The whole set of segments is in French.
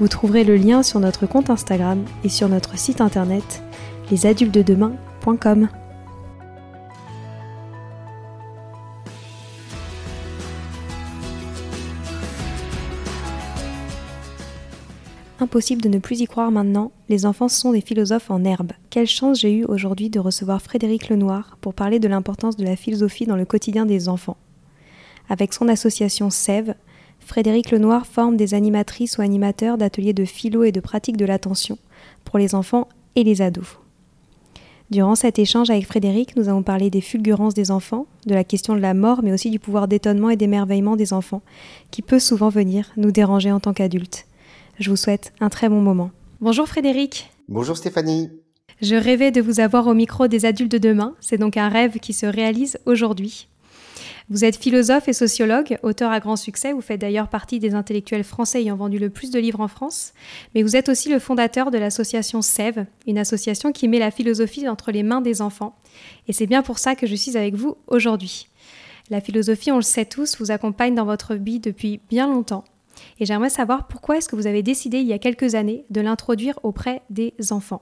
Vous trouverez le lien sur notre compte Instagram et sur notre site internet lesadultedemain.com. Impossible de ne plus y croire maintenant, les enfants sont des philosophes en herbe. Quelle chance j'ai eu aujourd'hui de recevoir Frédéric Lenoir pour parler de l'importance de la philosophie dans le quotidien des enfants. Avec son association SEV, Frédéric Lenoir forme des animatrices ou animateurs d'ateliers de philo et de pratique de l'attention pour les enfants et les ados. Durant cet échange avec Frédéric, nous avons parlé des fulgurances des enfants, de la question de la mort, mais aussi du pouvoir d'étonnement et d'émerveillement des enfants, qui peut souvent venir nous déranger en tant qu'adultes. Je vous souhaite un très bon moment. Bonjour Frédéric. Bonjour Stéphanie. Je rêvais de vous avoir au micro des adultes de demain, c'est donc un rêve qui se réalise aujourd'hui. Vous êtes philosophe et sociologue, auteur à grand succès. Vous faites d'ailleurs partie des intellectuels français ayant vendu le plus de livres en France. Mais vous êtes aussi le fondateur de l'association SEV, une association qui met la philosophie entre les mains des enfants. Et c'est bien pour ça que je suis avec vous aujourd'hui. La philosophie, on le sait tous, vous accompagne dans votre vie depuis bien longtemps. Et j'aimerais savoir pourquoi est-ce que vous avez décidé il y a quelques années de l'introduire auprès des enfants.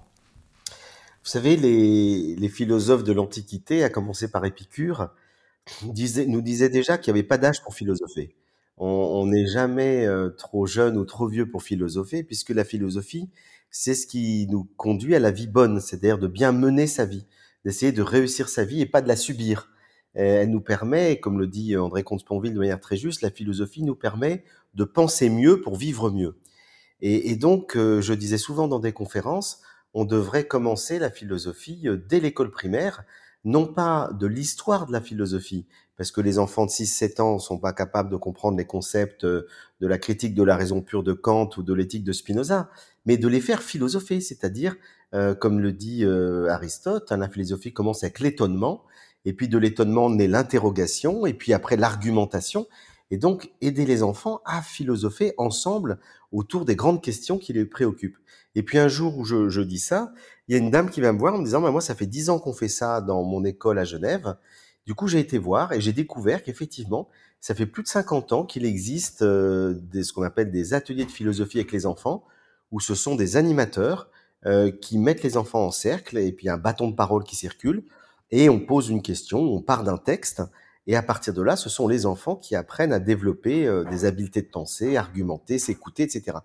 Vous savez, les, les philosophes de l'Antiquité, à commencer par Épicure, nous disait déjà qu'il n'y avait pas d'âge pour philosopher. On n'est jamais euh, trop jeune ou trop vieux pour philosopher, puisque la philosophie, c'est ce qui nous conduit à la vie bonne, c'est-à-dire de bien mener sa vie, d'essayer de réussir sa vie et pas de la subir. Elle nous permet, comme le dit André Comte-Sponville de manière très juste, la philosophie nous permet de penser mieux pour vivre mieux. Et, et donc, euh, je disais souvent dans des conférences, on devrait commencer la philosophie euh, dès l'école primaire, non pas de l'histoire de la philosophie, parce que les enfants de 6-7 ans sont pas capables de comprendre les concepts euh, de la critique de la raison pure de Kant ou de l'éthique de Spinoza, mais de les faire philosopher, c'est-à-dire, euh, comme le dit euh, Aristote, hein, la philosophie commence avec l'étonnement, et puis de l'étonnement naît l'interrogation, et puis après l'argumentation, et donc aider les enfants à philosopher ensemble autour des grandes questions qui les préoccupent. Et puis un jour où je, je dis ça, il y a une dame qui vient me voir en me disant, bah, moi, ça fait dix ans qu'on fait ça dans mon école à Genève. Du coup, j'ai été voir et j'ai découvert qu'effectivement, ça fait plus de 50 ans qu'il existe euh, des, ce qu'on appelle des ateliers de philosophie avec les enfants, où ce sont des animateurs euh, qui mettent les enfants en cercle et puis un bâton de parole qui circule et on pose une question, on part d'un texte et à partir de là, ce sont les enfants qui apprennent à développer euh, des habiletés de pensée, argumenter, s'écouter, etc.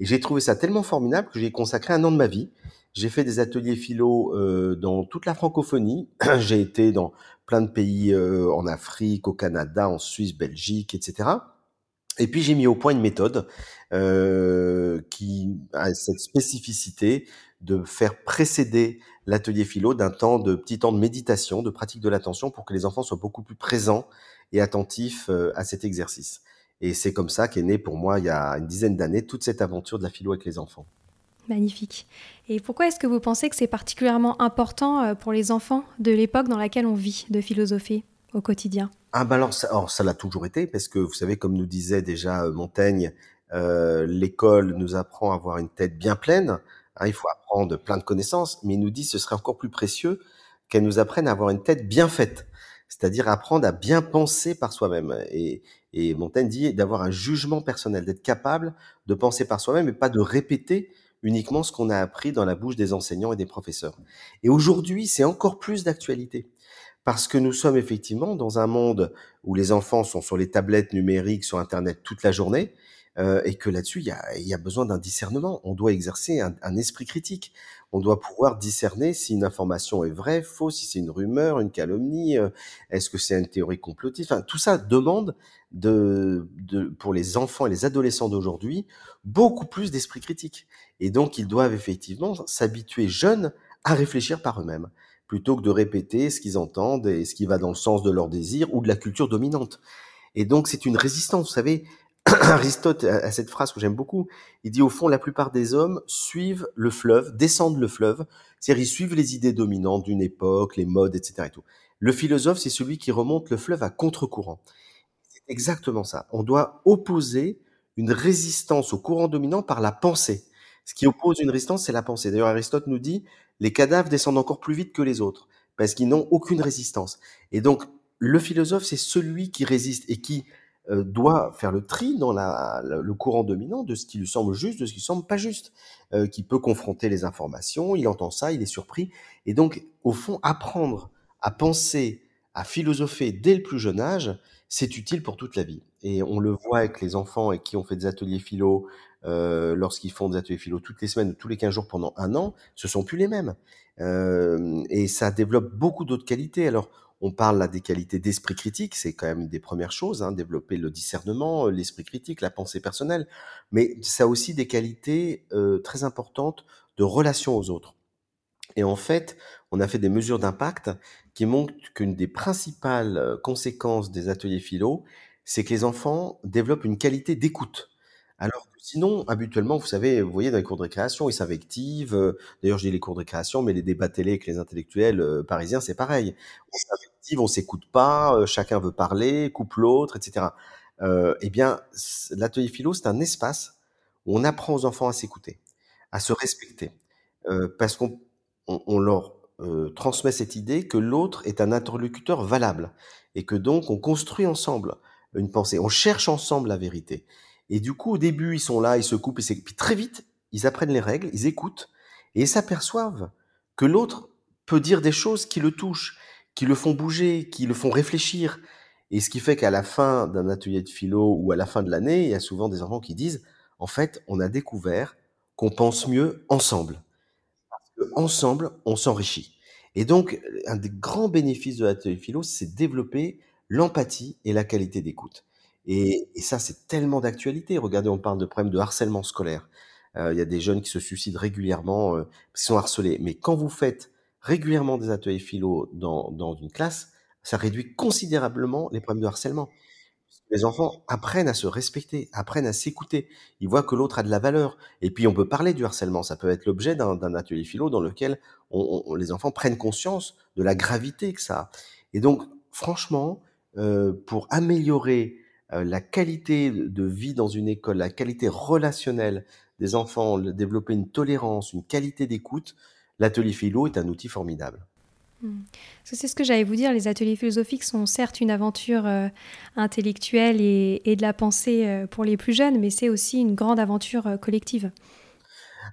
Et j'ai trouvé ça tellement formidable que j'ai consacré un an de ma vie j'ai fait des ateliers philo euh, dans toute la francophonie. J'ai été dans plein de pays euh, en Afrique, au Canada, en Suisse, Belgique, etc. Et puis j'ai mis au point une méthode euh, qui a cette spécificité de faire précéder l'atelier philo d'un temps de petit temps de méditation, de pratique de l'attention, pour que les enfants soient beaucoup plus présents et attentifs euh, à cet exercice. Et c'est comme ça qu'est né pour moi, il y a une dizaine d'années, toute cette aventure de la philo avec les enfants. Magnifique. Et pourquoi est-ce que vous pensez que c'est particulièrement important euh, pour les enfants de l'époque dans laquelle on vit de philosopher au quotidien? Ah ben alors ça, l'a toujours été parce que vous savez comme nous disait déjà euh, Montaigne, heu, l'école nous apprend à avoir une tête bien pleine, hein, il faut apprendre plein de connaissances, mais il nous dit: «Ce serait encore plus précieux qu'elle nous apprenne à avoir une tête bien faite». C'est-à-dire apprendre à bien penser par soi-même et et Montaigne dit d'avoir un jugement personnel, d'être capable de penser par soi-même et pas de répéter uniquement ce qu'on a appris dans la bouche des enseignants et des professeurs. Et aujourd'hui, c'est encore plus d'actualité parce que nous sommes effectivement dans un monde où les enfants sont sur les tablettes numériques, sur Internet toute la journée, euh, et que là-dessus, il y a, y a, besoin d'un discernement. On doit exercer un, un, esprit critique. On doit pouvoir discerner si une information est vraie, fausse, si c'est une rumeur, une calomnie, euh, est-ce que c'est une théorie complotiste? Enfin, tout ça demande de, de, pour les enfants et les adolescents d'aujourd'hui beaucoup plus d'esprit critique. Et donc, ils doivent effectivement s'habituer jeunes à réfléchir par eux-mêmes plutôt que de répéter ce qu'ils entendent et ce qui va dans le sens de leur désir ou de la culture dominante. Et donc, c'est une résistance. Vous savez, Aristote a cette phrase que j'aime beaucoup. Il dit au fond, la plupart des hommes suivent le fleuve, descendent le fleuve, c'est-à-dire ils suivent les idées dominantes d'une époque, les modes, etc. Et tout. Le philosophe, c'est celui qui remonte le fleuve à contre-courant. C'est exactement ça. On doit opposer une résistance au courant dominant par la pensée. Ce qui oppose une résistance, c'est la pensée. D'ailleurs, Aristote nous dit, les cadavres descendent encore plus vite que les autres, parce qu'ils n'ont aucune résistance. Et donc, le philosophe, c'est celui qui résiste et qui euh, doit faire le tri dans le courant dominant de ce qui lui semble juste, de ce qui semble pas juste, euh, qui peut confronter les informations, il entend ça, il est surpris, et donc au fond apprendre à penser, à philosopher dès le plus jeune âge, c'est utile pour toute la vie. Et on le voit avec les enfants et qui ont fait des ateliers philo, euh, lorsqu'ils font des ateliers philo toutes les semaines ou tous les 15 jours pendant un an, ce sont plus les mêmes. Et ça développe beaucoup d'autres qualités. Alors, on parle là des qualités d'esprit critique, c'est quand même des premières choses, hein, développer le discernement, euh, l'esprit critique, la pensée personnelle, mais ça a aussi des qualités euh, très importantes de relation aux autres. Et en fait, on a fait des mesures d'impact qui montrent qu'une des principales euh, conséquences des ateliers philo, c'est que les enfants développent une qualité d'écoute. Alors sinon, habituellement, vous savez, vous voyez dans les cours de récréation, ils s'invectivent. Euh, d'ailleurs, je dis les cours de récréation, mais les débats télé avec les intellectuels euh, parisiens, c'est pareil. On s'invective, on s'écoute pas, euh, chacun veut parler, coupe l'autre, etc. eh bien, l'atelier philo, c'est un espace où on apprend aux enfants à s'écouter, à se respecter, parce qu'on on, on leur transmet cette idée que l'autre est un interlocuteur valable et que donc on construit ensemble une pensée, on cherche ensemble la vérité. Et du coup, au début, ils sont là, ils se coupent, et puis très vite, ils apprennent les règles, ils écoutent, et ils s'aperçoivent que l'autre peut dire des choses qui le touchent, qui le font bouger, qui le font réfléchir. Et ce qui fait qu'à la fin d'un atelier de philo ou à la fin de l'année, il y a souvent des enfants qui disent, en fait, on a découvert qu'on pense mieux ensemble. Parce que ensemble, on s'enrichit. Et donc, un des grands bénéfices de l'atelier philo, c'est développer l'empathie et la qualité d'écoute. Et, et ça, c'est tellement d'actualité. Regardez, on parle de problèmes de harcèlement scolaire. Euh, il y a des jeunes qui se suicident régulièrement euh, parce sont harcelés. Mais quand vous faites régulièrement des ateliers philo dans, dans une classe, ça réduit considérablement les problèmes de harcèlement. Les enfants apprennent à se respecter, apprennent à s'écouter. Ils voient que l'autre a de la valeur. Et puis, on peut parler du harcèlement. Ça peut être l'objet d'un atelier philo dans lequel on, on, les enfants prennent conscience de la gravité que ça a. Et donc, franchement, euh, pour améliorer la qualité de vie dans une école, la qualité relationnelle des enfants, développer une tolérance, une qualité d'écoute, l'atelier philo est un outil formidable. Hmm. C'est ce que j'allais vous dire, les ateliers philosophiques sont certes une aventure euh, intellectuelle et, et, de la pensée euh, pour les plus jeunes, mais c'est aussi une grande aventure euh, collective.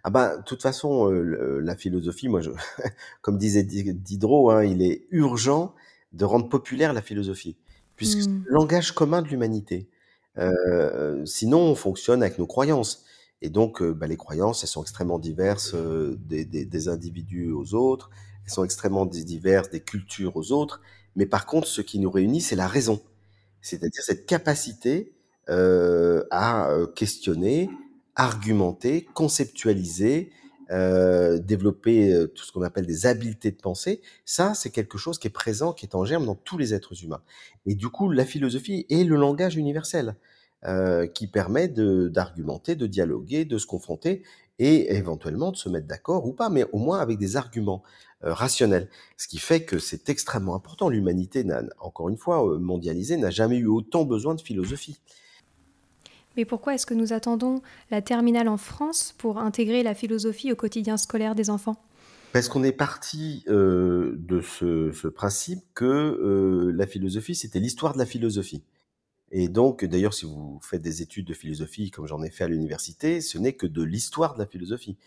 Ah bah, de toute façon, euh, la philosophie, moi, je, comme disait Diderot, hein, il est urgent de rendre populaire la philosophie puisque c'est mmh. le langage commun de l'humanité. Euh, sinon, on fonctionne avec nos croyances. Et donc, euh, bah, les croyances, elles sont extrêmement diverses euh, des, des, des, individus aux autres, elles sont extrêmement diverses des cultures aux autres. Mais par contre, ce qui nous réunit, c'est la raison. C'est-à-dire cette capacité à questionner, argumenter, conceptualiser, euh, développer euh, tout ce qu'on appelle des habiletés de pensée, ça, c'est quelque chose qui est présent, qui est en germe dans tous les êtres humains. Et du coup, la philosophie est le langage universel euh, qui permet d'argumenter, de, dialoguer, de se confronter et éventuellement de se mettre d'accord ou pas, mais au moins avec des arguments euh, rationnels. Ce qui fait que c'est extrêmement important. L'humanité, encore une fois, mondialisée, n'a jamais eu autant besoin de philosophie. Mais pourquoi est-ce que nous attendons la terminale en France pour intégrer la philosophie au quotidien scolaire des enfants? Parce qu'on est parti euh, de ce, principe que euh, la philosophie, c'était l'histoire de la philosophie. Et donc, d'ailleurs, si vous faites des études de philosophie, comme j'en ai fait à l'université, ce n'est que de l'histoire de la philosophie.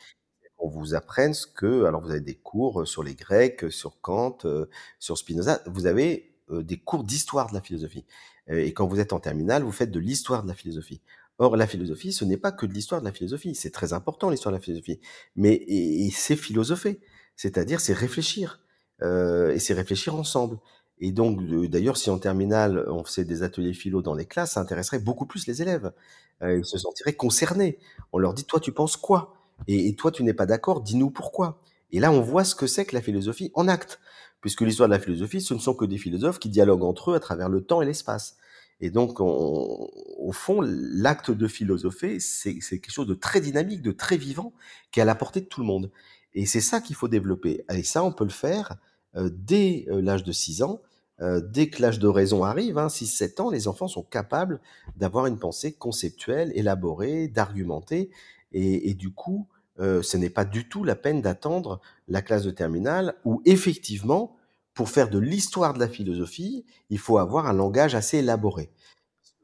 On vous apprenne ce que, alors vous avez des cours sur les Grecs, sur Kant, euh, sur Spinoza, vous avez euh, des cours d'histoire de la philosophie. Euh, et quand vous êtes en terminale, vous faites de l'histoire de la philosophie. Or, la philosophie, ce n'est pas que de l'histoire de la philosophie. C'est très important, l'histoire de la philosophie. Mais et, c'est philosopher. C'est-à-dire, c'est réfléchir. Euh, et c'est réfléchir ensemble. Et donc, d'ailleurs, si en terminale, on faisait des ateliers philo dans les classes, ça intéresserait beaucoup plus les élèves. Euh, ils se sentiraient concernés. On leur dit, toi, tu penses quoi? Et, et, toi, tu n'es pas d'accord, dis-nous pourquoi. Et là, on voit ce que c'est que la philosophie en acte. Puisque l'histoire de la philosophie, ce ne sont que des philosophes qui dialoguent entre eux à travers le temps et l'espace. Et donc, on, au fond, l'acte de philosopher, c'est quelque chose de très dynamique, de très vivant, qui est à la portée de tout le monde. Et c'est ça qu'il faut développer. Et ça, on peut le faire euh, dès euh, l'âge de 6 ans, euh, dès que l'âge de raison arrive, hein, 6-7 ans, les enfants sont capables d'avoir une pensée conceptuelle, élaborée, d'argumenter. Et, et, du coup, euh, ce n'est pas du tout la peine d'attendre la classe de terminale où, effectivement, pour faire de l'histoire de la philosophie, il faut avoir un langage assez élaboré.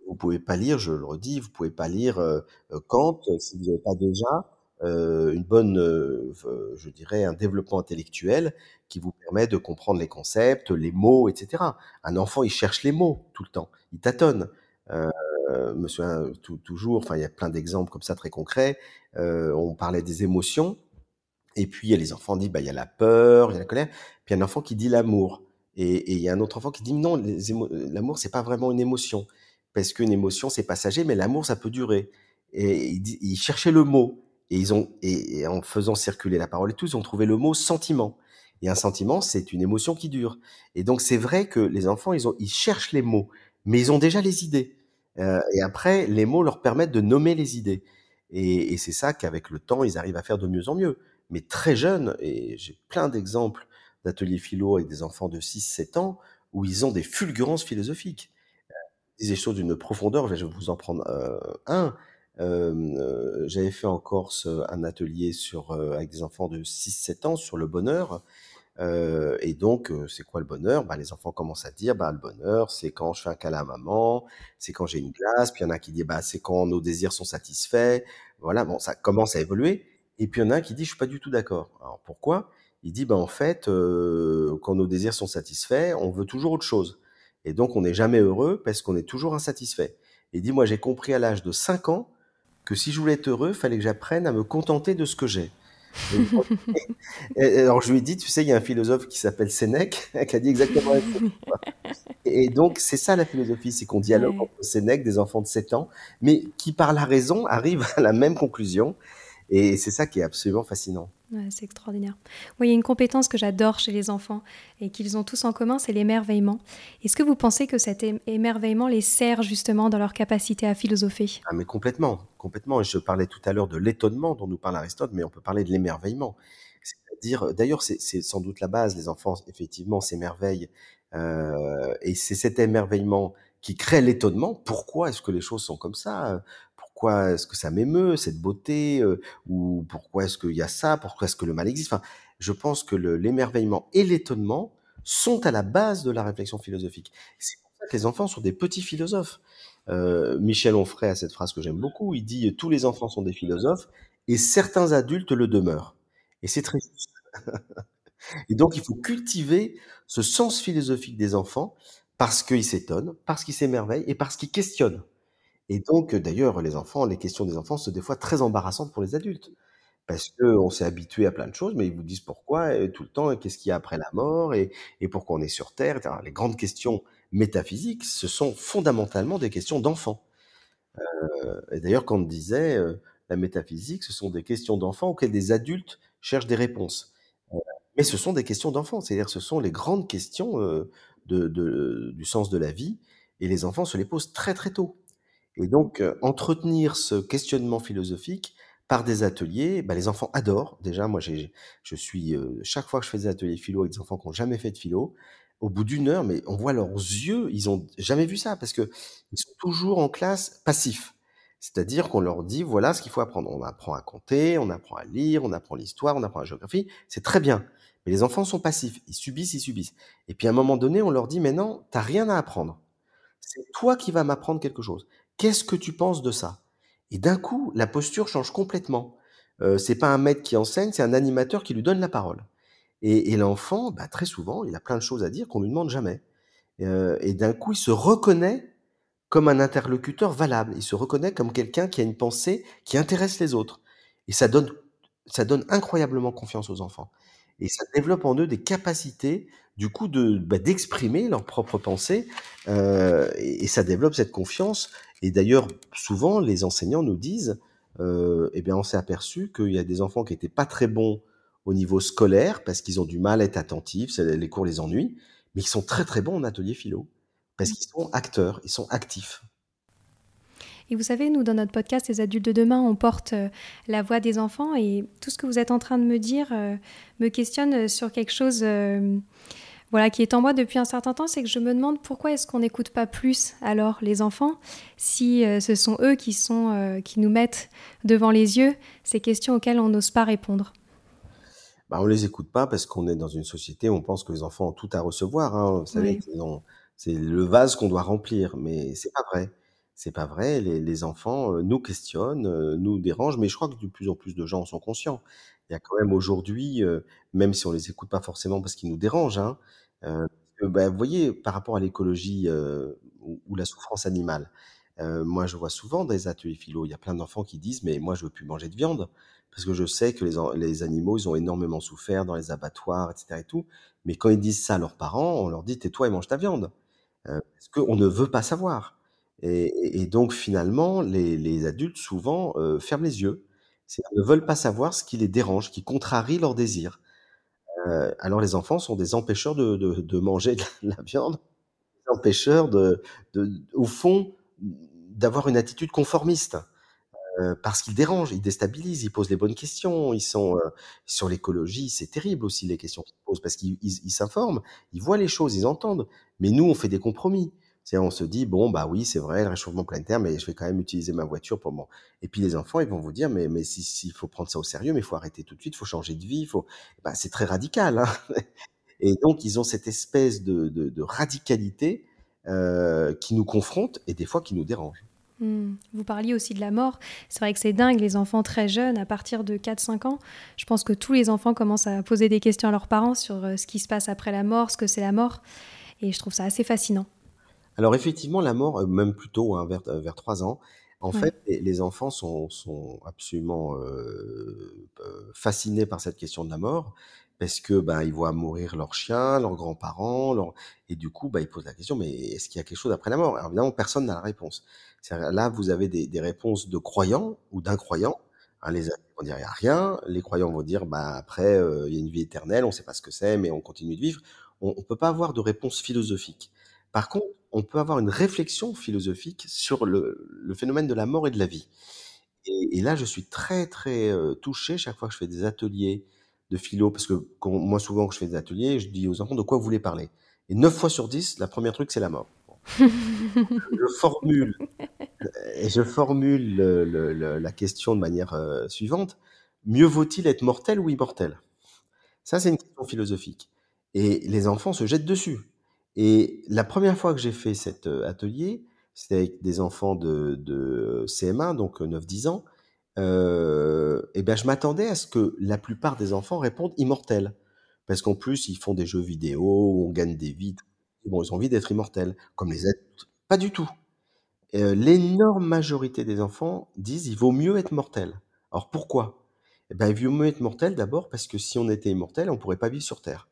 Vous pouvez pas lire, je le redis, vous pouvez pas lire euh, Kant si vous n'avez pas déjà euh, une bonne, euh, je dirais, un développement intellectuel qui vous permet de comprendre les concepts, les mots, etc. Un enfant, il cherche les mots tout le temps, il tâtonne. Euh, monsieur, toujours, enfin, il y a plein d'exemples comme ça très concrets. Euh, on parlait des émotions, et puis il y a les enfants disent, bah, il y a la peur, il y a la colère, puis il y a un enfant qui dit l'amour, et, il y a un autre enfant qui dit non, l'amour c'est pas vraiment une émotion, parce qu'une émotion c'est passager, mais l'amour ça peut durer. Et il, il cherchait le mot. Et ils ont, et, en faisant circuler la parole et tout, ils ont trouvé le mot sentiment. Et un sentiment, c'est une émotion qui dure. Et donc, c'est vrai que les enfants, ils, ont, ils cherchent les mots, mais ils ont déjà les idées. Euh, et après, les mots leur permettent de nommer les idées. Et c'est ça qu'avec le temps, ils arrivent à faire de mieux en mieux. Mais très jeunes, et j'ai plein d'exemples d'ateliers philo avec des enfants de 6-7 ans, où ils ont des fulgurances philosophiques. Disent des choses d'une profondeur, je vais vous en prendre euh, un. Euh, j'avais fait en Corse un atelier avec des enfants de 6-7 ans sur le bonheur. Euh, et donc, c'est quoi le bonheur? Bah, Les enfants commencent à dire, bah, le bonheur, c'est quand je fais un câlin à maman, c'est quand j'ai une glace, puis il y en a qui dit, bah, c'est quand nos désirs sont satisfaits. Voilà, bon, ça commence à évoluer. Et puis il y en a un qui dit, je suis pas du tout d'accord. Alors pourquoi? Il dit, bah, en fait, euh, quand nos désirs sont satisfaits, on veut toujours autre chose. Et donc, on n'est jamais heureux parce qu'on est toujours insatisfait. Il dit, moi, j'ai compris à l'âge de 5 ans que si je voulais être heureux, il fallait que j'apprenne à me contenter de ce que j'ai. alors je lui ai dit, tu sais, il y a un philosophe qui s'appelle Sénèque qui a dit exactement la chose. Et donc c'est ça la philosophie, c'est qu'on dialogue ouais. entre Sénèque, des enfants de 7 ans, mais qui par la raison arrivent à la même conclusion. Et c'est ça qui est absolument fascinant. Ouais, c'est extraordinaire. Oui, il y a une compétence que j'adore chez les enfants et qu'ils ont tous en commun, c'est l'émerveillement. Est-ce que vous pensez que cet émerveillement les sert justement dans leur capacité à philosopher? Ah mais complètement, complètement. Je parlais tout à l'heure de l'étonnement dont nous parle Aristote, mais on peut parler de l'émerveillement. C'est-à-dire, d'ailleurs, c'est sans doute la base. Les enfants, effectivement, s'émerveillent. Euh, et c'est cet émerveillement qui crée l'étonnement. Pourquoi est-ce que les choses sont comme ça? Pourquoi est-ce que ça m'émeut, cette beauté, euh, ou pourquoi est-ce qu'il y a ça, pourquoi est-ce que le mal existe? Enfin, je pense que l'émerveillement et l'étonnement sont à la base de la réflexion philosophique. C'est pour ça que les enfants sont des petits philosophes. Euh, Michel Onfray a cette phrase que j'aime beaucoup, il dit « tous les enfants sont des philosophes et certains adultes le demeurent ». Et c'est très juste. et donc, il faut cultiver ce sens philosophique des enfants parce qu'ils s'étonnent, parce qu'ils s'émerveillent et parce qu'ils questionnent. Et donc, d'ailleurs, les enfants, les questions des enfants sont des fois très embarrassantes pour les adultes. Parce qu'on s'est habitué à plein de choses, mais ils vous disent pourquoi et tout le temps, qu'est-ce qu'il y a après la mort et, pourquoi on est sur Terre. Les grandes questions métaphysiques, ce sont fondamentalement des questions d'enfants. Euh, d'ailleurs, quand on disait euh, la métaphysique, ce sont des questions d'enfants auxquelles des adultes cherchent des réponses. Euh, mais ce sont des questions d'enfants, c'est-à-dire ce sont les grandes questions euh, du sens de la vie, et les enfants se les posent très très tôt. Et donc, euh, entretenir ce questionnement philosophique par des ateliers, bah, les enfants adorent. Déjà, moi, j'ai, je suis euh, chaque fois que je fais des ateliers philo avec des enfants qui n'ont jamais fait de philo, au bout d'une heure, mais on voit leurs yeux, ils ont jamais vu ça parce que ils sont toujours en classe passifs. C'est-à-dire qu'on leur dit, voilà ce qu'il faut apprendre. On apprend à compter, on apprend à lire, on apprend l'histoire, on apprend la géographie. C'est très bien. Mais les enfants sont passifs. Ils subissent, ils subissent. Et puis à un moment donné, on leur dit, mais non, t'as rien à apprendre. C'est toi qui vas m'apprendre quelque chose. Qu'est-ce que tu penses de ça? Et d'un coup, la posture change complètement. Euh, c'est pas un maître qui enseigne, c'est un animateur qui lui donne la parole. Et, l'enfant, bah, très souvent, il a plein de choses à dire qu'on lui demande jamais. Euh, et d'un coup, il se reconnaît comme un interlocuteur valable. Il se reconnaît comme quelqu'un qui a une pensée qui intéresse les autres. Et ça donne, ça donne incroyablement confiance aux enfants. Et ça développe en eux des capacités, du coup, bah, d'exprimer leurs propres pensées. Euh, et, et ça développe cette confiance. Et d'ailleurs, souvent, les enseignants nous disent, euh, eh bien, on s'est aperçu qu'il y a des enfants qui étaient pas très bons au niveau scolaire parce qu'ils ont du mal à être attentifs, les cours les ennuient, mais ils sont très très bons en atelier philo parce qu'ils sont acteurs, ils sont actifs. Et vous savez, nous, dans notre podcast Les adultes de demain, on porte euh, la voix des enfants et tout ce que vous êtes en train de me dire euh, me questionne sur quelque chose voilà, qui est en moi depuis un certain temps, c'est que je me demande pourquoi est-ce qu'on n'écoute pas plus alors les enfants? Si euh, ce sont eux qui, sont, euh, qui nous mettent devant les yeux ces questions auxquelles on n'ose pas répondre. Bah, on les écoute pas parce qu'on est dans une société où on pense que les enfants ont tout à recevoir. Hein. Vous savez, Oui. c'est le vase qu'on doit remplir, mais c'est pas vrai. C'est pas vrai. Les, enfants euh, nous questionnent, euh, nous dérangent, mais je crois que de plus en plus de gens en sont conscients. Il y a quand même aujourd'hui, euh, même si on les écoute pas forcément parce qu'ils nous dérangent, hein, euh, bah, vous voyez, par rapport à l'écologie ou, la souffrance animale, moi je vois souvent dans les ateliers philo, il y a plein d'enfants qui disent, mais moi je veux plus manger de viande parce que je sais que les animaux, ils ont énormément souffert dans les abattoirs, etc. et tout. Mais quand ils disent ça à leurs parents, on leur dit tais-toi et mange ta viande. Euh, parce qu'on ne veut pas savoir. Et, donc finalement, les, adultes souvent euh, ferment les yeux. Ils ne veulent pas savoir ce qui les dérange, qui contrarie leurs désirs. Euh, alors les enfants sont des empêcheurs de, manger de la viande, des empêcheurs de, au fond, d'avoir une attitude conformiste. Heu, parce qu'ils dérangent, ils déstabilisent, ils posent les bonnes questions, ils sont, sur l'écologie, c'est terrible aussi les questions qu'ils posent parce qu'ils ils ils s'informent, ils voient les choses, ils entendent. Mais nous, on fait des compromis. C'est-à-dire on se dit: «Bon, bah, oui, c'est vrai, le réchauffement planétaire, mais je vais quand même utiliser ma voiture pour mon» et puis les enfants, ils vont vous dire: «Mais mais si s'il faut prendre ça au sérieux, mais il faut arrêter tout de suite, il faut changer de vie, faut» bah, c'est très radical, hein et donc ils ont cette espèce de de radicalité, heu, qui nous confronte et des fois qui nous dérange. Hmm. Vous parliez aussi de la mort. C'est vrai que c'est dingue, les enfants très jeunes, à partir de 4-5 ans, je pense que tous les enfants commencent à poser des questions à leurs parents sur euh, ce qui se passe après la mort, ce que c'est la mort. Et je trouve ça assez fascinant. Alors effectivement, la mort, heu, même plus tôt, hein, vers heu, vers 3 ans, en Ouais. fait, les les enfants sont sont absolument, heu heu, fascinés par cette question de la mort parce que, ben, ils voient mourir leurs chiens, leurs grands-parents, leurs et du coup, bah, ils posent la question: «Mais est-ce qu'il y a quelque chose après la mort?» alors évidemment, personne n'a la réponse. C'est-à-dire là, vous avez des des réponses de croyants ou d'incroyants, hein, les athées vont dire: «Il y a rien», les croyants vont dire: «Bah, après, heu, il y a une vie éternelle, on ne sait pas ce que c'est, mais on continue de vivre». On ne peut pas avoir de réponse philosophique. Par contre, on peut avoir une réflexion philosophique sur le le phénomène de la mort et de la vie. Et et là, je suis très, très, heu, touché chaque fois que je fais des ateliers de philo parce que quand moi, souvent, quand je fais des ateliers, je dis aux enfants: «De quoi vous voulez parler?» et 9 fois sur 10, la première truc, c'est la mort. Bon, je formule et je formule le le le la question de manière, heu, suivante: «Mieux vaut-il être mortel ou immortel?» Ça, c'est une question philosophique et les enfants se jettent dessus et la première fois que j'ai fait cet, heu, atelier, c'était avec des enfants de de CM1, donc heu, 9-10 ans, heu et ben, je m'attendais à ce que la plupart des enfants répondent immortel. Parce qu'en plus, ils font des jeux vidéo où on gagne des vies, bon, ils ont envie d'être immortels, comme les adultes. Pas du tout. Heu, l'énorme majorité des enfants disent: «Il vaut mieux être mortel». Alors pourquoi? Eh ben, il vaut mieux être mortel d'abord parce que si on était immortel, on pourrait pas vivre sur terre.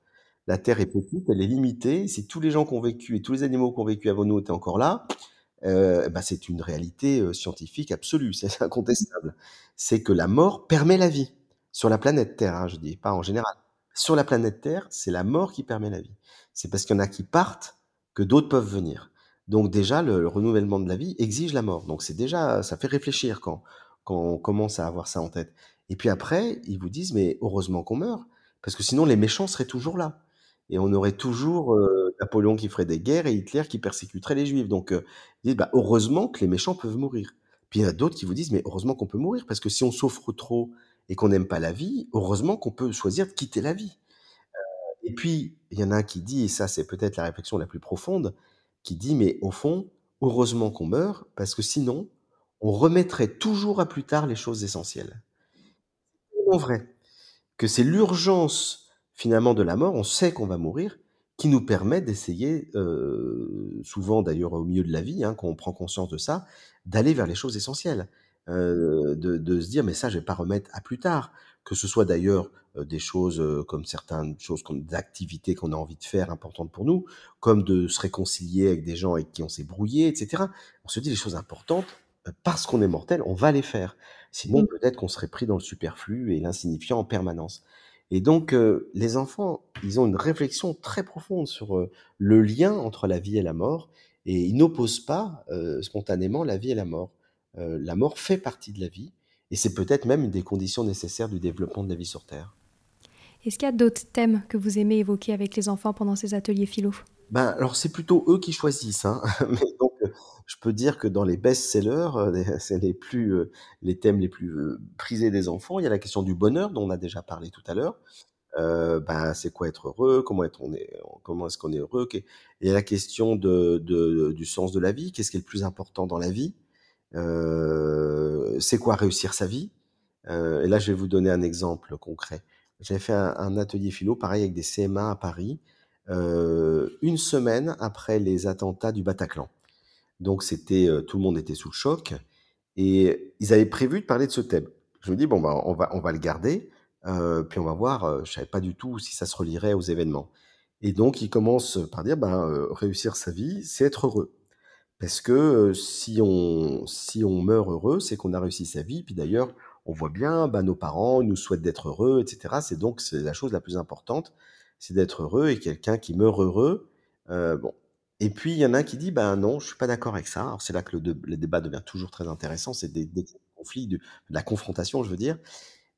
La terre est petite, elle est limitée. Si tous les gens qui ont vécu et tous les animaux qui ont vécu avant nous étaient encore là, heu, bah, c'est une réalité, heu, scientifique absolue, c'est incontestable. C'est que la mort permet la vie sur la planète Terre, hein, je dis pas en général. Sur la planète Terre, c'est la mort qui permet la vie. C'est parce qu'il y en a qui partent que d'autres peuvent venir. Donc déjà, le le renouvellement de la vie exige la mort. Donc c'est déjà ça fait réfléchir quand quand on commence à avoir ça en tête. Et puis après, ils vous disent: «Mais heureusement qu'on meurt, parce que sinon les méchants seraient toujours là et on aurait toujours, heu, Napoléon qui ferait des guerres et Hitler qui persécuterait les juifs». Donc heu, ils «Bah, heureusement que les méchants peuvent mourir, Puis il y en a d'autres qui vous disent: «Mais heureusement qu'on peut mourir, parce que si on souffre trop et qu'on n'aime pas la vie, heureusement qu'on peut choisir de quitter la vie». Heu et puis, il y en a un qui dit et ça c'est peut-être la réflexion la plus profonde, qui dit: «Mais au fond, heureusement qu'on meurt, parce que sinon, on remettrait toujours à plus tard les choses essentielles». C'est vrai, que c'est l'urgence finalement de la mort, on sait qu'on va mourir, qui nous permet d'essayer, heu, souvent d'ailleurs au milieu de la vie, hein, quand on prend conscience de ça, d'aller vers les choses essentielles. Heu, de de se dire: «Mais ça, je vais pas remettre à plus tard». Que ce soit d'ailleurs, heu, des choses, comme certaines choses comme d'activités qu'on a envie de faire importantes pour nous, comme de se réconcilier avec des gens avec qui on s'est brouillé et cetera. On se dit: «Les choses importantes, parce qu'on est mortel, on va les faire». Sinon Mmh. peut-être qu'on serait pris dans le superflu et l'insignifiant en permanence. Et donc heu, les enfants, ils ont une réflexion très profonde sur, heu, le lien entre la vie et la mort et ils n'opposent pas, heu, spontanément la vie et la mort. La mort fait partie de la vie et c'est peut-être même une des conditions nécessaires du développement de la vie sur terre. Est-ce qu'il y a d'autres thèmes que vous aimez évoquer avec les enfants pendant ces ateliers philo? Ben, alors c'est plutôt eux qui choisissent, hein. Mais donc je peux dire que dans les best-sellers, les c'est heu, les thèmes les plus, heu, prisés des enfants, il y a la question du bonheur dont on a déjà parlé tout à l'heure. Heu, ben, c'est quoi être heureux? Comment est-ce qu'on est heureux? Il y a la question du sens de la vie, qu'est-ce qui est le plus important dans la vie? C'est quoi réussir sa vie? Et là, je vais vous donner un exemple concret. J'avais fait un un atelier philo, pareil avec des CM1 à Paris, 1 semaine après les attentats du Bataclan. Donc c'était, heu, tout le monde était sous le choc et ils avaient prévu de parler de ce thème. Je me dis: «Bon, ben, on va on va le garder, heu, puis on va voir», heu, je savais pas du tout si ça se relierait aux événements. Et donc ils commencent par dire: «Ben, réussir sa vie, c'est être heureux». Parce que, si on si on meurt heureux, c'est qu'on a réussi sa vie. Puis d'ailleurs, on voit bien, bah, nos parents nous souhaitent d'être heureux et cetera. C'est donc c'est la chose la plus importante, c'est d'être heureux et quelqu'un qui meurt heureux, heu, bon. Et puis il y en a un qui dit: «Ben non, je suis pas d'accord avec ça». C'est là que le débat devient toujours très intéressant, c'est des conflits, de la confrontation, je veux dire.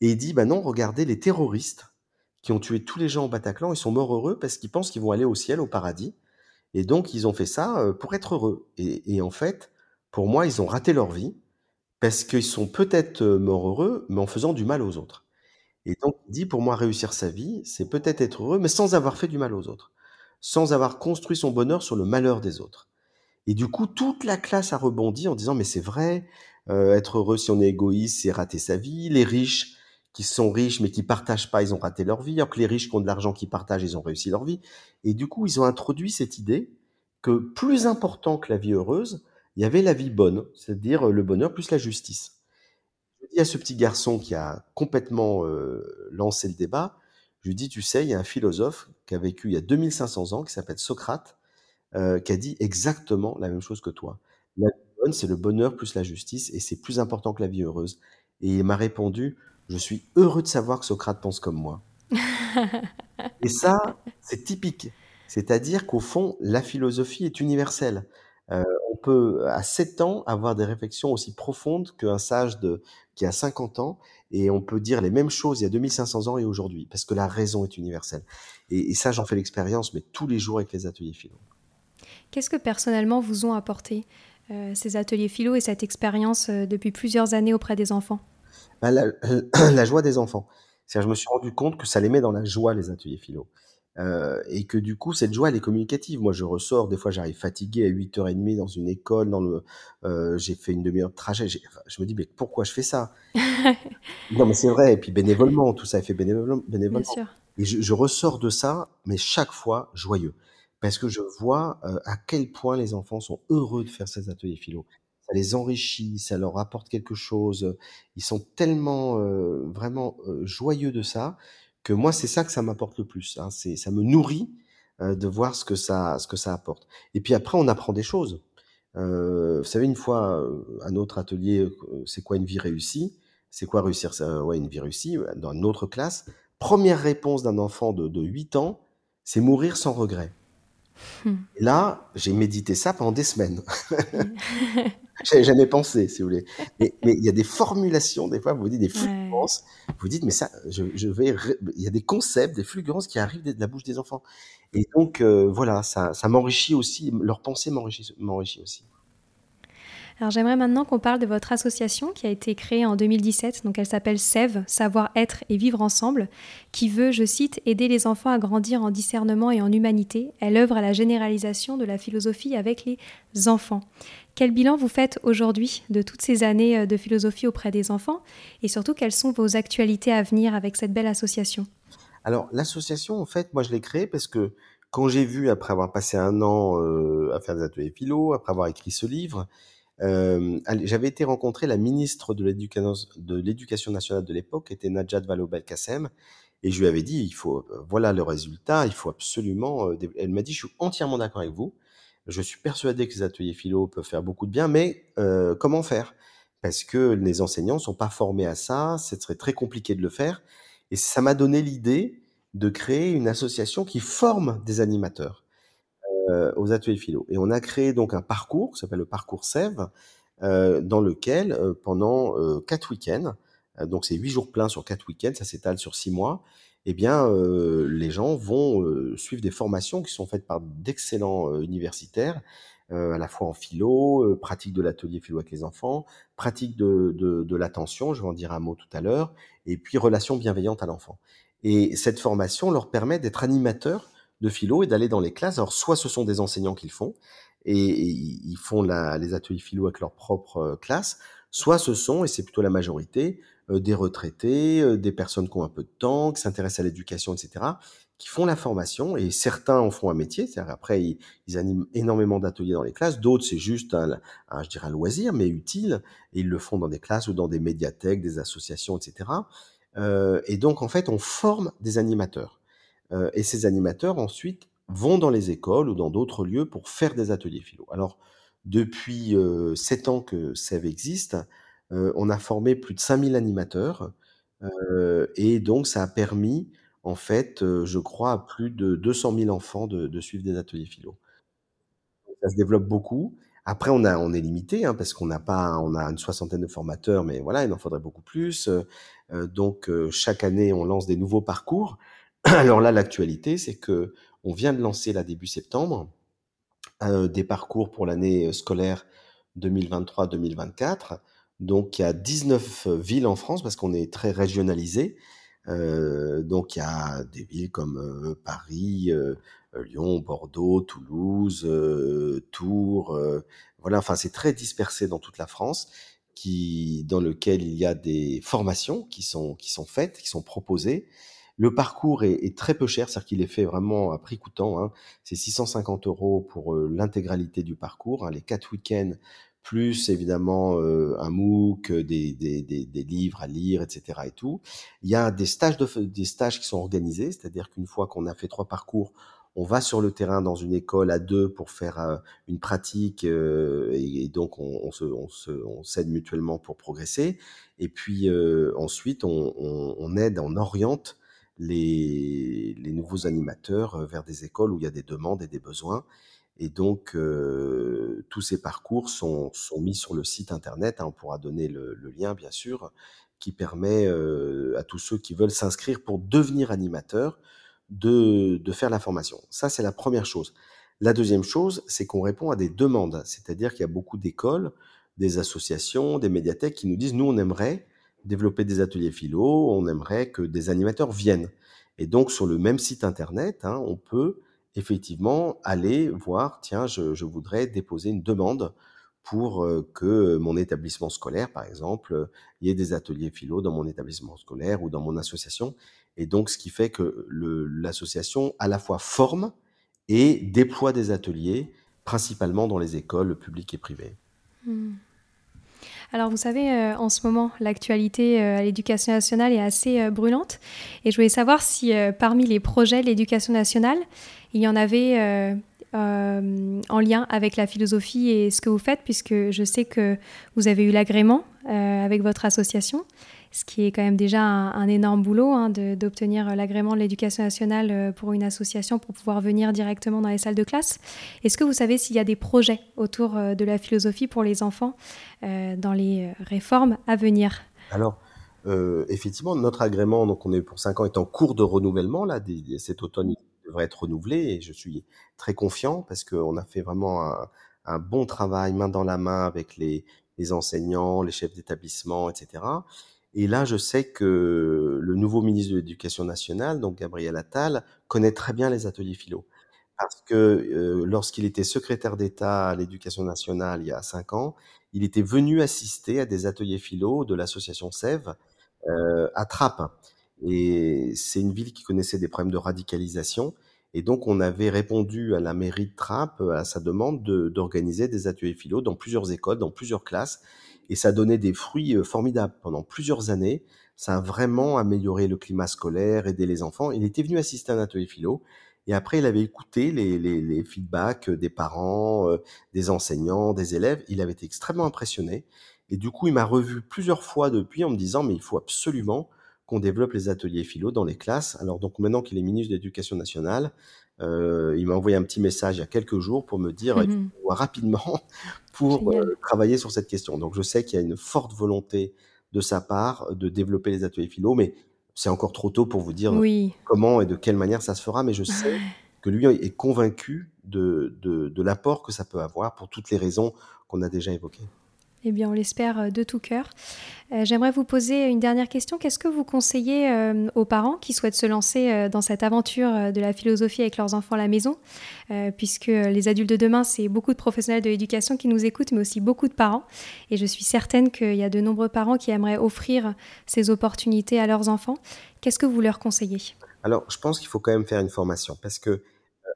Et il dit: «Bah non, regardez les terroristes qui ont tué tous les gens au Bataclan, ils sont morts heureux parce qu'ils pensent qu'ils vont aller au ciel, au paradis et donc ils ont fait ça, heu, pour être heureux». Et en fait, pour moi, ils ont raté leur vie parce qu'ils sont peut-être, heu, morts heureux, mais en faisant du mal aux autres. Et donc il dit: «Pour moi, réussir sa vie, c'est peut-être être heureux, mais sans avoir fait du mal aux autres, sans avoir construit son bonheur sur le malheur des autres». Et du coup, toute la classe a rebondi en disant: «Mais c'est vrai, heu, être heureux si on est égoïste, c'est rater sa vie. Les riches qui sont riches, mais qui partagent pas, ils ont raté leur vie, alors que les riches qui ont de l'argent, qui partagent, ils ont réussi leur vie». Et du coup, ils ont introduit cette idée que plus important que la vie heureuse, il y avait la vie bonne, c'est-à-dire, heu, le bonheur plus la justice. Je dis à ce petit garçon qui a complètement, heu, lancé le débat, je lui dis: «Tu sais, il y a un philosophe qui a vécu il y a 2 500 ans, qui s'appelle Socrate, heu, qui a dit exactement la même chose que toi. La vie bonne, c'est le bonheur plus la justice et c'est plus important que la vie heureuse». Et il m'a répondu: «Je suis heureux de savoir que Socrate pense comme moi». Et ça, c'est typique. C'est-à-dire qu'au fond, la philosophie est universelle. Heu, on peut, à 7 ans, avoir des réflexions aussi profondes qu'un sage de qui a 50 ans et on peut dire les mêmes choses il y a 2 500 ans et aujourd'hui, parce que la raison est universelle. Et et ça, j'en fais l'expérience, mais tous les jours avec les ateliers philo. Qu'est-ce que personnellement vous ont apporté, heu, ces ateliers philo et cette expérience, heu, depuis plusieurs années auprès des enfants? Bah, la la joie des enfants. Je me suis rendu compte que ça les met dans la joie, les ateliers philo. Heu et que du coup, cette joie, elle est communicative. Moi, je ressors, des fois, j'arrive fatigué à 08:30 dans une école, dans le heu, j'ai fait une 1/2 heure de trajet, enfin, je me dis: «Mais pourquoi je fais ça?» Non, mais c'est vrai et puis bénévolement, tout ça est fait bénévolem Bien bénévolement. sûr. Et je je ressors de ça, mais chaque fois joyeux. Parce que je vois, heu, à quel point les enfants sont heureux de faire ces ateliers philo. Ça les enrichit, ça leur apporte quelque chose, ils sont tellement, heu, vraiment, joyeux de ça, que moi, c'est ça que ça m'apporte le plus, hein. C'est ça me nourrit, heu, de voir ce que ça ce que ça apporte. Et puis après, on apprend des choses. Heu, vous savez, une fois, heu, un autre atelier, heu, «C'est quoi une vie réussie?» «C'est quoi réussir sa ouais, une vie réussie?» dans une autre classe, 1re réponse d'un enfant de de 8 ans: «C'est mourir sans regret». Et là, j'ai médité ça pendant des semaines. Mmh. J'y avais jamais pensé, si vous voulez. Mais mais il y a des formulations, des fois, vous vous dites des fulgurances, vous vous dites: «Mais ça, je je vais ré» il y a des concepts, des fulgurances qui arrivent de la bouche des enfants. Et donc heu, voilà, ça ça m'enrichit aussi, leur pensée m'enrichit aussi. Alors j'aimerais maintenant qu'on parle de votre association qui a été créée en 2017. Donc elle s'appelle SEV, Savoir être et vivre ensemble, qui veut, je cite, aider les enfants à grandir en discernement et en humanité. Elle œuvre à la généralisation de la philosophie avec les enfants. Quel bilan vous faites aujourd'hui de toutes ces années euh, de philosophie auprès des enfants et surtout quelles sont vos actualités à venir avec cette belle association? Alors l'association, en fait, moi je l'ai créée parce que quand j'ai vu, après avoir passé un an euh, à faire des ateliers philo, après avoir écrit ce livre, euh, j'avais été rencontrer la ministre de l'Éducation nationale de l'époque, qui était Najat Vallaud-Belkacem, et je lui avais dit, il faut, voilà le résultat, il faut absolument. Elle m'a dit, je suis entièrement d'accord avec vous. Je suis persuadé que les ateliers philo peuvent faire beaucoup de bien, mais euh, comment faire? Parce que les enseignants sont pas formés à ça, ce serait très compliqué de le faire. Et ça m'a donné l'idée de créer une association qui forme des animateurs. Euh, aux ateliers philo. Et on a créé donc un parcours qui s'appelle le parcours Sève, euh, dans lequel euh, pendant quatre week-ends, donc c'est huit jours pleins sur quatre week-ends, ça s'étale sur six mois, eh bien les gens vont suivre des formations qui sont faites par d'excellents universitaires, à la fois en philo, pratique de l'atelier philo avec les enfants, pratique de, de, de l'attention, je vais en dire un mot tout à l'heure, et puis relation bienveillante à l'enfant. Et cette formation leur permet d'être animateurs de philo et d'aller dans les classes. Alors, soit ce sont des enseignants qui le font, et, ils font les ateliers philo avec leur propre euh, classe, soit ce sont, et c'est plutôt la majorité, euh, des retraités, euh, des personnes qui ont un peu de temps, qui s'intéressent à l'éducation, etc., qui font la formation, et certains en font un métier, c'est-à-dire après, ils, animent énormément d'ateliers dans les classes, d'autres, c'est juste un, je dirais un loisir, mais utile, et ils le font dans des classes ou dans des médiathèques, des associations, etc. et donc, en fait, on forme des animateurs. Euh, et ces animateurs ensuite vont dans les écoles ou dans d'autres lieux pour faire des ateliers philo. Alors, depuis euh, sept ans que SEV existe, euh, on a formé plus de 5000 animateurs et donc ça a permis, en fait, je crois, à plus de 200 000 enfants de, suivre des ateliers philo. Ça se développe beaucoup. Après, on, est limité hein, parce qu'on n'a pas, on a une soixantaine de formateurs, mais voilà, il en faudrait beaucoup plus. donc, chaque année, on lance des nouveaux parcours. Alors là, l'actualité, c'est que on vient de lancer là début septembre euh, des parcours pour l'année euh, scolaire 2023-2024. Donc il y a 19 villes en France parce qu'on est très régionalisé. Euh, donc il y a des villes comme Paris, Lyon, Bordeaux, Toulouse, Tours. voilà, enfin c'est très dispersé dans toute la France, qui dans lequel il y a des formations qui sont qui faites, qui sont proposées le parcours est, très peu cher, c'est-à-dire qu'il est fait vraiment à prix coûtant. Hein. C'est 650 euros pour euh, l'intégralité du parcours, hein, les quatre week-ends, plus évidemment euh, un MOOC, des, des, des, livres à lire, etc. Et tout. Il y a des stages, de, des stages qui sont organisés, c'est-à-dire qu'une fois qu'on a fait trois parcours, on va sur le terrain dans une école à deux pour faire euh, une pratique et, donc on, se, on, se, on s'aide mutuellement pour progresser. Et puis ensuite on, on, aide, on oriente les, les nouveaux animateurs euh, vers des écoles où il y a des demandes et des besoins. Et donc, euh, tous ces parcours sont, sont, mis sur le site internet. Hein, on pourra donner le, le, lien, bien sûr, qui permet euh, à tous ceux qui veulent s'inscrire pour devenir animateur de, de faire la formation. Ça, c'est la première chose. La deuxième chose, c'est qu'on répond à des demandes. C'est-à-dire qu'il y a beaucoup d'écoles, des associations, des médiathèques qui nous disent, nous, on aimerait développer des ateliers philo, on aimerait que des animateurs viennent. Et donc sur le même site internet, hein, on peut effectivement aller voir, tiens, je, voudrais déposer une demande pour euh, que mon établissement scolaire, par exemple, il y ait des ateliers philo dans mon établissement scolaire ou dans mon association. Et donc, ce qui fait que l'association à la fois forme et déploie des ateliers, principalement dans les écoles publiques et privées. Alors vous savez, euh, en ce moment, l'actualité euh, à l'éducation nationale est assez euh, brûlante. Et je voulais savoir si parmi les projets de l'éducation nationale, il y en avait en lien avec la philosophie et ce que vous faites, puisque je sais que vous avez eu l'agrément avec votre association ce qui est quand même déjà un, énorme boulot hein, d'obtenir l'agrément de l'éducation nationale euh, pour une association pour pouvoir venir directement dans les salles de classe. Est-ce que vous savez s'il y a des projets autour euh, de la philosophie pour les enfants euh, dans les réformes à venir? Alors, effectivement, notre agrément, donc on est pour 5 ans, est en cours de renouvellement. Là, cet automne, il devrait être renouvelé et je suis très confiant parce qu'on a fait vraiment un, un bon travail main dans la main avec les les enseignants, les chefs d'établissement, et cetera. Et là, je sais que le nouveau ministre de l'Éducation nationale, donc Gabriel Attal, connaît très bien les ateliers philo. Parce que euh, lorsqu'il était secrétaire d'État à l'Éducation nationale il y a cinq ans, il était venu assister à des ateliers philo de l'association Sève euh, à Trappes. Et c'est une ville qui connaissait des problèmes de radicalisation. Et donc, on avait répondu à la mairie de Trappes à sa demande d'organiser des ateliers philo dans plusieurs écoles, dans plusieurs classes. Et ça donnait des fruits formidables pendant plusieurs années. Ça a vraiment amélioré le climat scolaire, aidé les enfants. Il était venu assister à un atelier philo. Et après, il avait écouté les, les, les feedbacks des parents, euh, des enseignants, des élèves. Il avait été extrêmement impressionné. Et du coup, il m'a revu plusieurs fois depuis en me disant, mais il faut absolument qu'on développe les ateliers philo dans les classes. Alors donc maintenant qu'il est ministre de l'Éducation nationale, euh, il m'a envoyé un petit message il y a quelques jours pour me dire faut rapidement pour euh, travailler sur cette question. Donc je sais qu'il y a une forte volonté de sa part de développer les ateliers philo, mais c'est encore trop tôt pour vous dire Oui. comment et de quelle manière ça se fera, mais je sais que lui est convaincu de, de, de l'apport que ça peut avoir pour toutes les raisons qu'on a déjà évoquées. Eh bien, on l'espère euh, de tout cœur. Euh, J'aimerais vous poser une dernière question. Qu'est-ce que vous conseillez euh, aux parents qui souhaitent se lancer dans cette aventure de la philosophie avec leurs enfants à la maison? Puisque les adultes de demain, c'est beaucoup de professionnels de l'éducation qui nous écoutent, mais aussi beaucoup de parents. Et je suis certaine qu'il y a de nombreux parents qui aimeraient offrir ces opportunités à leurs enfants. Qu'est-ce que vous leur conseillez? Alors, je pense qu'il faut quand même faire une formation parce que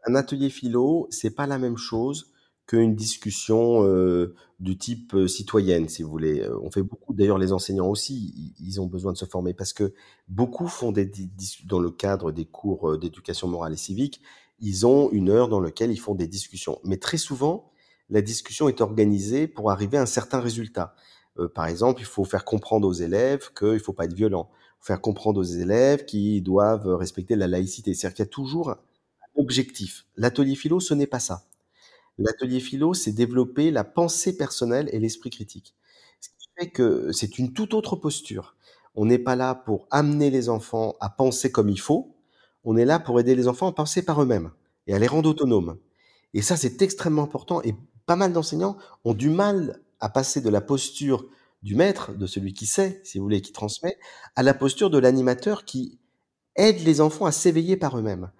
un atelier philo, c'est pas la même chose qu'une discussion euh, du type euh, citoyenne, si vous voulez. Euh, On fait beaucoup, d'ailleurs, les enseignants aussi, ils, ont besoin de se former parce que beaucoup font des, dis- dans le cadre des cours euh, d'éducation morale et civique, ils ont une heure dans laquelle ils font des discussions. Mais très souvent, la discussion est organisée pour arriver à un certain résultat. Euh, par exemple, il faut faire comprendre aux élèves qu'il ne faut pas être violent faire comprendre aux élèves qu'ils doivent respecter la laïcité. C'est-à-dire qu'il y a toujours un objectif. L'atelier philo, ce n'est pas ça. L'atelier philo, c'est développer la pensée personnelle et l'esprit critique. Ce qui fait que c'est une toute autre posture. On n'est pas là pour amener les enfants à penser comme il faut. On est là pour aider les enfants à penser par eux-mêmes et à les rendre autonomes. Et ça, c'est extrêmement important. Et pas mal d'enseignants ont du mal à passer de la posture du maître, de celui qui sait, si vous voulez, qui transmet, à la posture de l'animateur qui aide les enfants à s'éveiller par eux-mêmes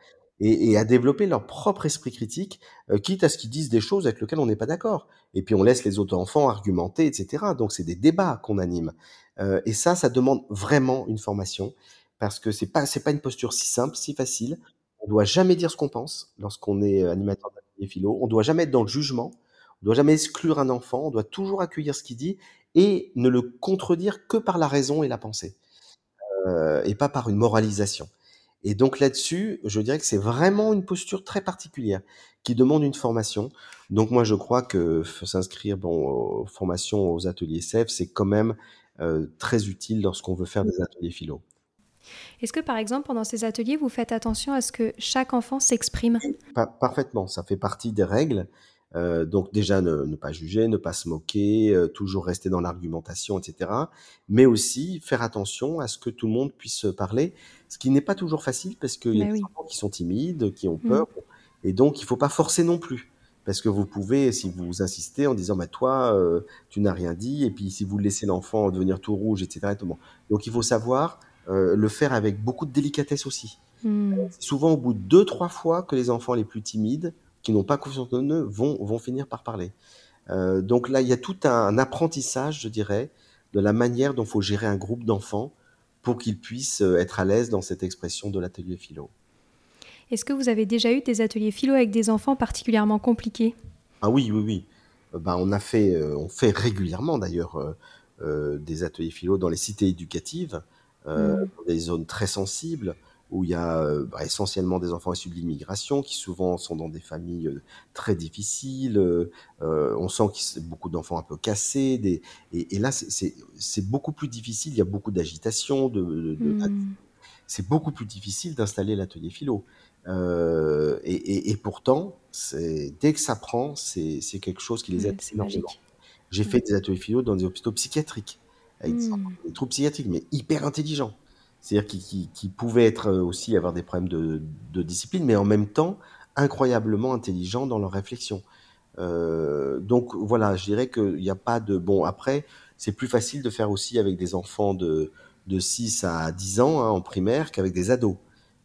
et, et à développer leur propre esprit critique, euh, quitte à ce qu'ils disent des choses avec lesquelles on n'est pas d'accord. Et puis on laisse les autres enfants argumenter, etc. Donc c'est des débats qu'on anime. Euh, et ça, ça demande vraiment une formation parce que c'est pas c'est pas une posture si simple, si facile. On doit jamais dire ce qu'on pense lorsqu'on est euh, animateur d'atelier philo. On doit jamais être dans le jugement. On doit jamais exclure un enfant. On doit toujours accueillir ce qu'il dit et ne le contredire que par la raison et la pensée euh, et pas par une moralisation. Et donc là-dessus, je dirais que c'est vraiment une posture très particulière qui demande une formation. Donc moi, je crois que s'inscrire bon, aux formations aux ateliers CEF, c'est quand même euh, très utile lorsqu'on veut faire des ateliers philo. Est-ce que, par exemple, pendant ces ateliers, vous faites attention à ce que chaque enfant s'exprime? Pa- parfaitement, ça fait partie des règles. Euh, donc déjà ne, ne pas juger, ne pas se moquer, euh, toujours rester dans l'argumentation, etc. Mais aussi faire attention à ce que tout le monde puisse parler, ce qui n'est pas toujours facile parce qu'il y a Bah des enfants qui sont timides, qui ont Mm. peur, et donc il faut pas forcer non plus. Parce que vous pouvez, si vous insistez en disant, bah, toi, euh, tu n'as rien dit, et puis si vous laissez l'enfant devenir tout rouge, etc. et tout, bon. Donc il faut savoir euh, le faire avec beaucoup de délicatesse aussi. C'est souvent au bout de deux, trois fois que les enfants les plus timides, qui n'ont pas confiance en eux, vont, vont finir par parler. Euh, donc là, il y a tout un apprentissage, je dirais, de la manière dont il faut gérer un groupe d'enfants pour qu'ils puissent euh, être à l'aise dans cette expression de l'atelier philo. Est-ce que vous avez déjà eu des ateliers philo avec des enfants particulièrement compliqués? Ah oui, oui, oui. Euh, ben, on a fait, euh, on fait régulièrement d'ailleurs euh, des ateliers philo dans les cités éducatives, euh, Mm. dans des zones très sensibles où il y a euh, bah, essentiellement des enfants issus de l'immigration qui souvent sont dans des familles euh, très difficiles. euh, on sent qu'il y a beaucoup d'enfants un peu cassés. Des, et, et là, c'est- beaucoup plus difficile. Il y a beaucoup d'agitation, de, de- de- Hmm. c'est beaucoup plus difficile d'installer l'atelier philo. Euh, et, et- et pourtant, dès que ça prend, c'est quelque chose qui les Ouais, aide énormément. J'ai Ouais. fait des ateliers philo dans des hôpitaux psychiatriques, avec des, Hmm. des troubles psychiatriques, mais hyper intelligents. C'est-à-dire qui, qui, qui pouvaient être euh, aussi avoir des problèmes de, de discipline, mais en même temps incroyablement intelligents dans leur réflexion. Euh, donc voilà, je dirais qu'il n'y a pas de... Bon, après, c'est plus facile de faire aussi avec des enfants de, de 6 à 10 ans hein, en primaire qu'avec des ados.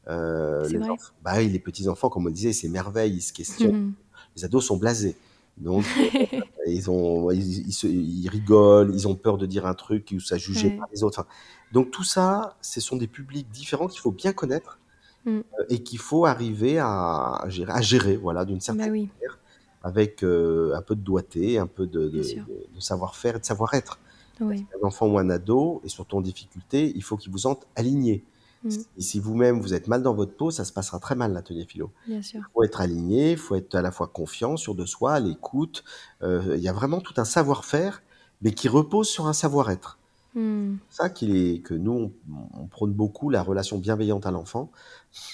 Euh, les, bah, les petits enfants, comme on disait, c'est merveille, ils se questionnent. Mhm. Les ados sont blasés. Donc, ils, ont, ils, rigolent, ils ont peur de dire un truc où ça jugeait pas les autres. Donc, tout ça, ce sont des publics différents qu'il faut bien connaître mm. euh, et qu'il faut arriver à, gérer, à gérer voilà, d'une certaine bah manière, avec un peu de doigté, un peu de, de, savoir-faire et de savoir-être. Un enfant ou un ado, et surtout en difficulté, il faut qu'il vous sente aligné. Mm. Si vous-même vous êtes mal dans votre peau, ça se passera très mal l'atelier philo. Bien sûr. Il faut être aligné, il faut être à la fois confiant, sûr de soi, à l'écoute. Euh, il y a vraiment tout un savoir-faire, mais qui repose sur un savoir-être. Mm. C'est ça est, que nous, on, prône beaucoup la relation bienveillante à l'enfant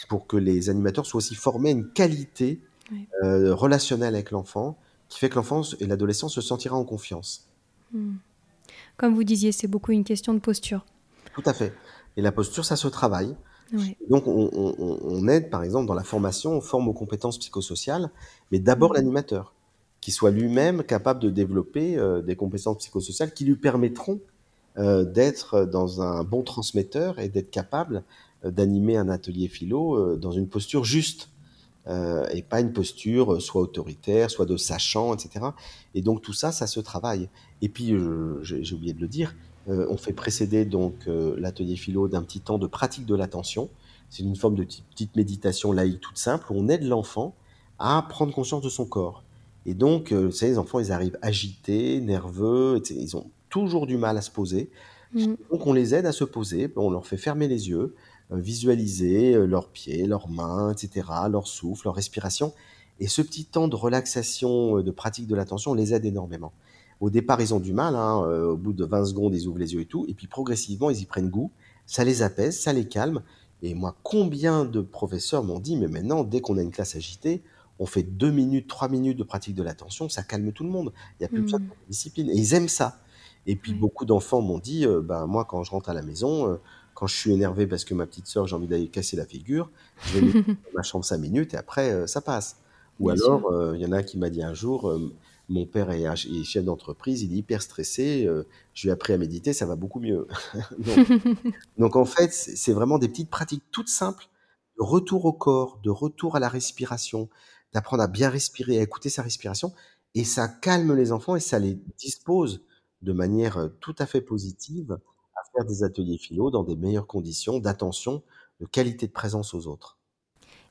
pour que les animateurs soient aussi formés à une qualité euh, relationnelle avec l'enfant qui fait que l'enfant et l'adolescent se sentira en confiance. Mm. Comme vous disiez, c'est beaucoup une question de posture. Tout à fait. Et la posture, ça se travaille. Donc, on, aide, par exemple, dans la formation, on forme aux compétences psychosociales, mais d'abord mmh. l'animateur, qui soit lui-même capable de développer euh, des compétences psychosociales qui lui permettront d'être dans un bon transmetteur et d'être capable euh, d'animer un atelier philo dans une posture juste. et pas une posture soit autoritaire, soit de sachant, etc. Et donc tout ça, ça se travaille. Et puis, j'ai oublié de le dire, euh, on fait précéder donc euh, l'atelier philo d'un petit temps de pratique de l'attention. C'est une forme de petite méditation laïque toute simple où on aide l'enfant à prendre conscience de son corps. Et donc, euh, vous savez, les enfants, ils arrivent agités, nerveux, ils ont toujours du mal à se poser. Mm. Donc, on les aide à se poser, on leur fait fermer les yeux, visualiser leurs pieds, leurs mains, etc., leur souffle, leur respiration. Et ce petit temps de relaxation, de pratique de l'attention, on les aide énormément. Au départ, ils ont du mal. Hein, euh, au bout de 20 secondes, ils ouvrent les yeux et tout. Et puis progressivement, ils y prennent goût. Ça les apaise, ça les calme. Et moi, combien de professeurs m'ont dit, mais maintenant, dès qu'on a une classe agitée, on fait deux minutes, trois minutes de pratique de l'attention, ça calme tout le monde. Il n'y a plus besoin de mmh. discipline. Et ils aiment ça. Et puis beaucoup d'enfants m'ont dit, euh, ben, moi, quand je rentre à la maison, euh, quand je suis énervé parce que ma petite sœur, j'ai envie d'aller casser la figure, je vais mettre dans ma chambre cinq minutes et après, ça passe. Ou alors, il y en a qui m'a dit un jour, mon père est, chef d'entreprise, il est hyper stressé. Je lui ai appris à méditer, ça va beaucoup mieux. donc, en fait, c'est vraiment des petites pratiques toutes simples de retour au corps, de retour à la respiration, d'apprendre à bien respirer, à écouter sa respiration. Et ça calme les enfants et ça les dispose de manière tout à fait positive à faire des ateliers philo dans des meilleures conditions d'attention, de qualité de présence aux autres.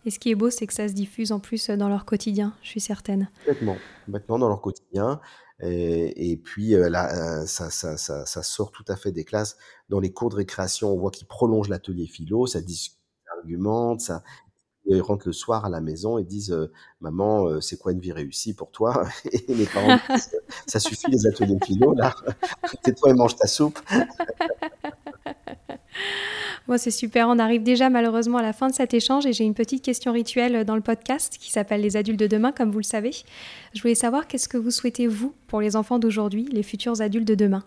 Et ce qui est beau, c'est que ça se diffuse en plus dans leur quotidien, je suis certaine. Complètement, maintenant dans leur quotidien. Et, puis là, ça, ça, ça, ça, sort tout à fait des classes. Dans les cours de récréation, on voit qu'ils prolongent l'atelier philo, ça discute, ça argumente, ça, ils rentrent le soir à la maison et disent euh, Maman, c'est quoi une vie réussie pour toi Et les parents disent Ça suffit les ateliers philo, là. Tais-toi et mange ta soupe. Bon, c'est super. On arrive déjà malheureusement à la fin de cet échange et j'ai une petite question rituelle dans le podcast qui s'appelle Les adultes de demain, comme vous le savez. Je voulais savoir qu'est-ce que vous souhaitez, vous, pour les enfants d'aujourd'hui, les futurs adultes de demain?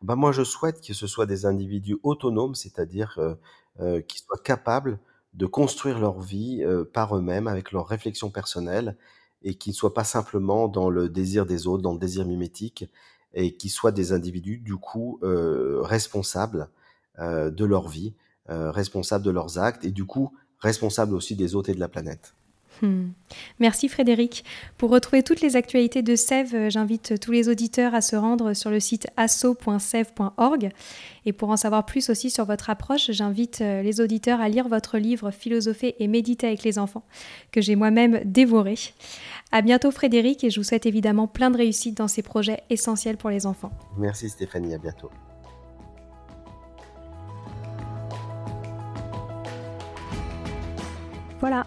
Bah moi, je souhaite que ce soit des individus autonomes, c'est-à-dire euh, euh, qui soient capables de construire leur vie euh, par eux-mêmes, avec leurs réflexions personnelles, et qui ne soient pas simplement dans le désir des autres, dans le désir mimétique, et qui soient des individus, du coup, responsables euh, de leur vie, euh, responsables de leurs actes et du coup responsables aussi des autres et de la planète. Hmm. Merci Frédéric. Pour retrouver toutes les actualités de SEV, euh, j'invite tous les auditeurs à se rendre sur le site asso.sev.org. Et pour en savoir plus aussi sur votre approche, j'invite les auditeurs à lire votre livre Philosopher et méditer avec les enfants, que j'ai moi-même dévoré. À bientôt Frédéric et je vous souhaite évidemment plein de réussite dans ces projets essentiels pour les enfants. Merci Stéphanie, à bientôt. Voilà,